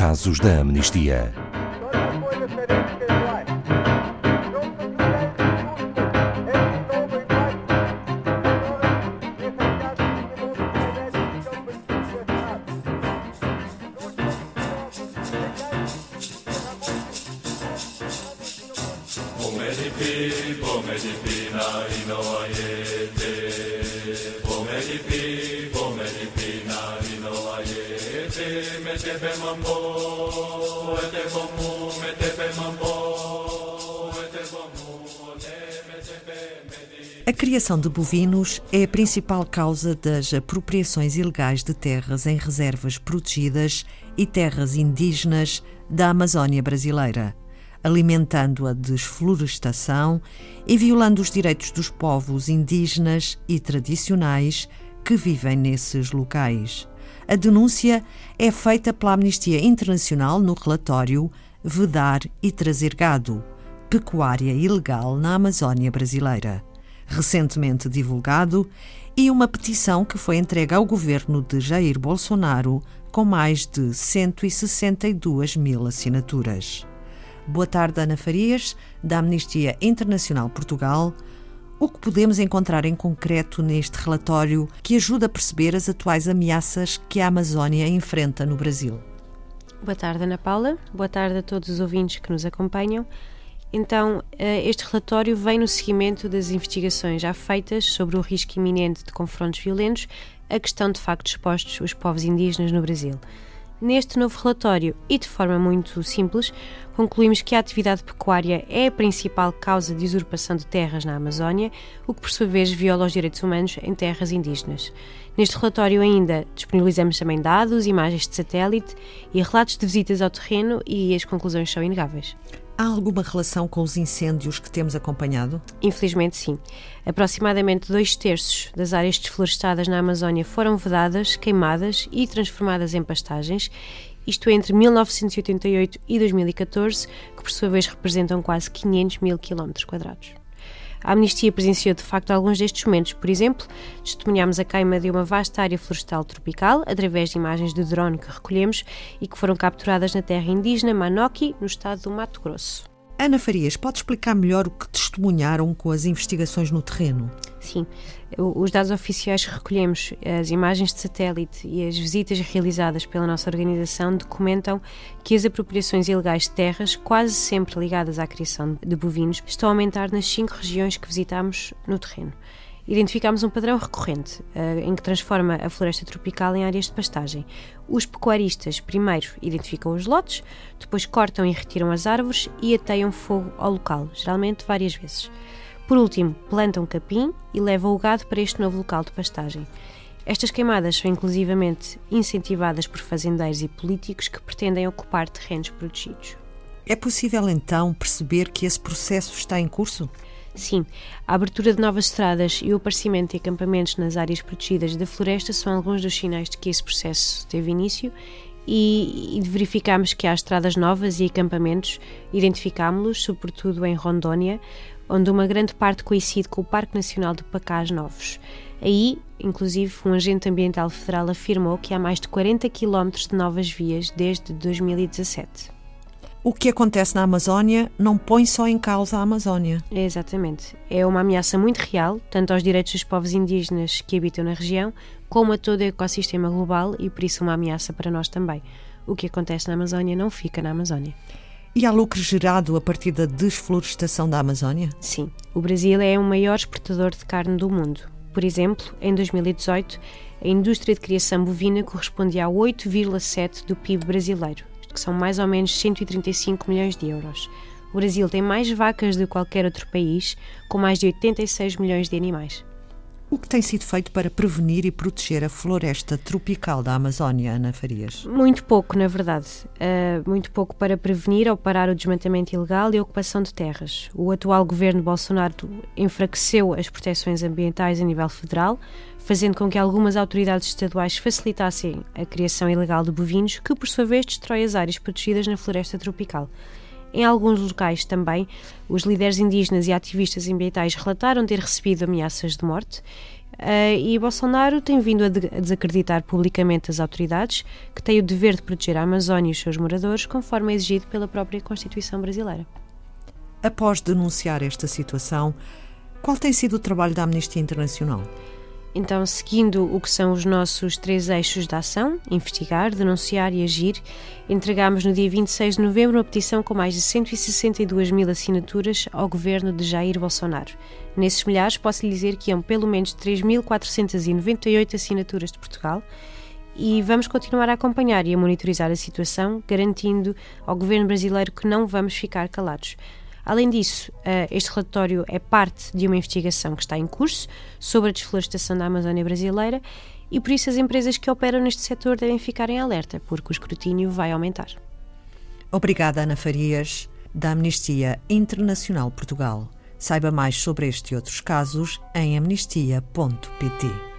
casos da amnistia. A criação de bovinos é a principal causa das apropriações ilegais de terras em reservas protegidas e terras indígenas da Amazónia brasileira, alimentando a desflorestação e violando os direitos dos povos indígenas e tradicionais que vivem nesses locais. A denúncia é feita pela Amnistia Internacional no relatório Vedar e Trazer Gado Pecuária Ilegal na Amazónia Brasileira recentemente divulgado, e uma petição que foi entregue ao governo de Jair Bolsonaro com mais de 162 mil assinaturas. Boa tarde, Ana Farias, da Amnistia Internacional Portugal. O que podemos encontrar em concreto neste relatório que ajuda a perceber as atuais ameaças que a Amazónia enfrenta no Brasil? Boa tarde, Ana Paula. Boa tarde a todos os ouvintes que nos acompanham. Então, eh, este relatório vem no seguimento das investigações já feitas sobre o risco iminente de confrontos violentos a que estão de facto expostos os povos indígenas no Brasil. Neste novo relatório, e de forma muito simples, concluímos que a atividade pecuária é a principal causa de usurpação de terras na Amazónia, o que por sua vez viola os direitos humanos em terras indígenas. Neste relatório ainda disponibilizamos também dados, imagens de satélite e relatos de visitas ao terreno e as conclusões são inegáveis. Há alguma relação com os incêndios que temos acompanhado? Infelizmente, sim. Aproximadamente dois terços das áreas desflorestadas na Amazónia foram vedadas, queimadas e transformadas em pastagens, isto entre 1988 e 2014, que por sua vez representam quase 500 mil quilómetros quadrados. A Amnistia presenciou de facto alguns destes momentos. Por exemplo, testemunhámos a queima de uma vasta área florestal tropical através de imagens de drone que recolhemos e que foram capturadas na terra indígena Manoki, no estado do Mato Grosso. Ana Farias, pode explicar melhor o que testemunharam com as investigações no terreno? Sim, os dados oficiais que recolhemos, as imagens de satélite e as visitas realizadas pela nossa organização documentam que as apropriações ilegais de terras, quase sempre ligadas à criação de bovinos, estão a aumentar nas cinco regiões que visitamos no terreno identificámos um padrão recorrente, uh, em que transforma a floresta tropical em áreas de pastagem. Os pecuaristas primeiro identificam os lotes, depois cortam e retiram as árvores e ateiam fogo ao local, geralmente várias vezes. Por último, plantam capim e levam o gado para este novo local de pastagem. Estas queimadas são inclusivamente incentivadas por fazendeiros e políticos que pretendem ocupar terrenos protegidos. É possível então perceber que esse processo está em curso? Sim, a abertura de novas estradas e o aparecimento de acampamentos nas áreas protegidas da floresta são alguns dos sinais de que esse processo teve início e, e verificamos que há estradas novas e acampamentos, identificámos-los, sobretudo em Rondônia, onde uma grande parte coincide com o Parque Nacional de Pacás Novos. Aí, inclusive, um agente ambiental federal afirmou que há mais de 40 quilómetros de novas vias desde 2017 o que acontece na Amazónia não põe só em causa a Amazónia. É, exatamente. É uma ameaça muito real, tanto aos direitos dos povos indígenas que habitam na região, como a todo o ecossistema global e por isso uma ameaça para nós também. O que acontece na Amazónia não fica na Amazónia. E há lucro gerado a partir da desflorestação da Amazónia? Sim. O Brasil é o maior exportador de carne do mundo. Por exemplo, em 2018, a indústria de criação bovina correspondia a 8,7% do PIB brasileiro que são mais ou menos 135 milhões de euros. O Brasil tem mais vacas do que qualquer outro país, com mais de 86 milhões de animais. O que tem sido feito para prevenir e proteger a floresta tropical da Amazónia, Ana Farias? Muito pouco, na verdade. Uh, muito pouco para prevenir ou parar o desmatamento ilegal e a ocupação de terras. O atual governo Bolsonaro enfraqueceu as proteções ambientais a nível federal, fazendo com que algumas autoridades estaduais facilitassem a criação ilegal de bovinos, que por sua vez destrói as áreas protegidas na floresta tropical. Em alguns locais também, os líderes indígenas e ativistas ambientais relataram ter recebido ameaças de morte. Uh, e Bolsonaro tem vindo a, de a, desacreditar publicamente as autoridades que têm o dever de proteger a Amazónia e os seus moradores, conforme é exigido pela própria Constituição brasileira. Após denunciar esta situação, qual tem sido o trabalho da Amnistia Internacional? Então, seguindo o que são os nossos três eixos de ação, investigar, denunciar e agir, entregámos no dia 26 de novembro uma petição com mais de 162 mil assinaturas ao governo de Jair Bolsonaro. Nesses milhares, posso lhe dizer que iam pelo menos 3.498 assinaturas de Portugal e vamos continuar a acompanhar e a monitorizar a situação, garantindo ao governo brasileiro que não vamos ficar calados. Além disso, eh, este relatório é parte de uma investigação que está em curso sobre a desflorestação da Amazónia brasileira e por isso as empresas que operam neste setor devem ficar em alerta, porque o escrutínio vai aumentar. Obrigada, Ana Farias, da Amnistia Internacional Portugal. Saiba mais sobre este e outros casos em amnistia.pt.